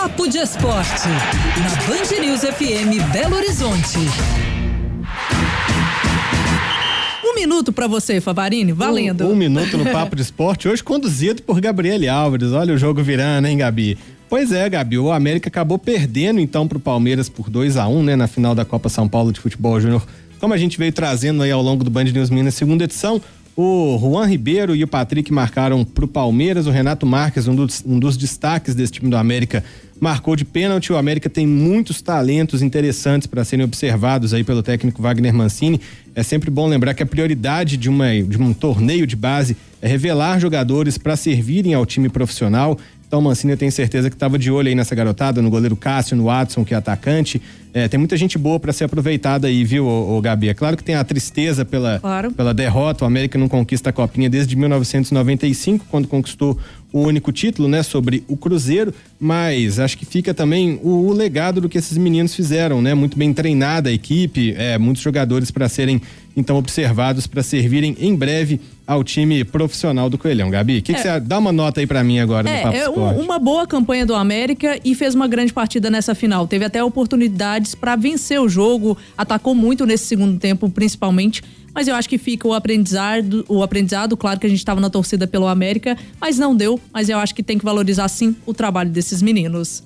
Papo de Esporte, na Band News FM Belo Horizonte. Um minuto para você, Favarini, valendo. Um, um minuto no Papo de Esporte, hoje conduzido por Gabriele Álvares. Olha o jogo virando, hein, Gabi? Pois é, Gabi, o América acabou perdendo então pro Palmeiras por 2 a 1 né, na final da Copa São Paulo de Futebol Júnior. Como a gente veio trazendo aí ao longo do Band News Minas segunda edição, o Juan Ribeiro e o Patrick marcaram para o Palmeiras. O Renato Marques, um dos, um dos destaques desse time do América, marcou de pênalti. O América tem muitos talentos interessantes para serem observados aí pelo técnico Wagner Mancini. É sempre bom lembrar que a prioridade de, uma, de um torneio de base é revelar jogadores para servirem ao time profissional. Então o Mancini eu tenho certeza que estava de olho aí nessa garotada, no goleiro Cássio, no Watson, que é atacante. É, tem muita gente boa para ser aproveitada aí, viu, ô, ô, Gabi? É claro que tem a tristeza pela, claro. pela derrota. O América não conquista a Copinha desde 1995, quando conquistou o único título, né, sobre o Cruzeiro, mas acho que fica também o, o legado do que esses meninos fizeram, né? Muito bem treinada a equipe, é, muitos jogadores para serem então observados para servirem em breve ao time profissional do Coelhão. Gabi, que, é. que você dá uma nota aí para mim agora é, no Papo é um, uma boa campanha do América e fez uma grande partida nessa final. Teve até oportunidades para vencer o jogo, atacou muito nesse segundo tempo, principalmente. Mas eu acho que fica o aprendizado, o aprendizado, claro que a gente estava na torcida pelo América, mas não deu. Mas eu acho que tem que valorizar sim o trabalho desses meninos.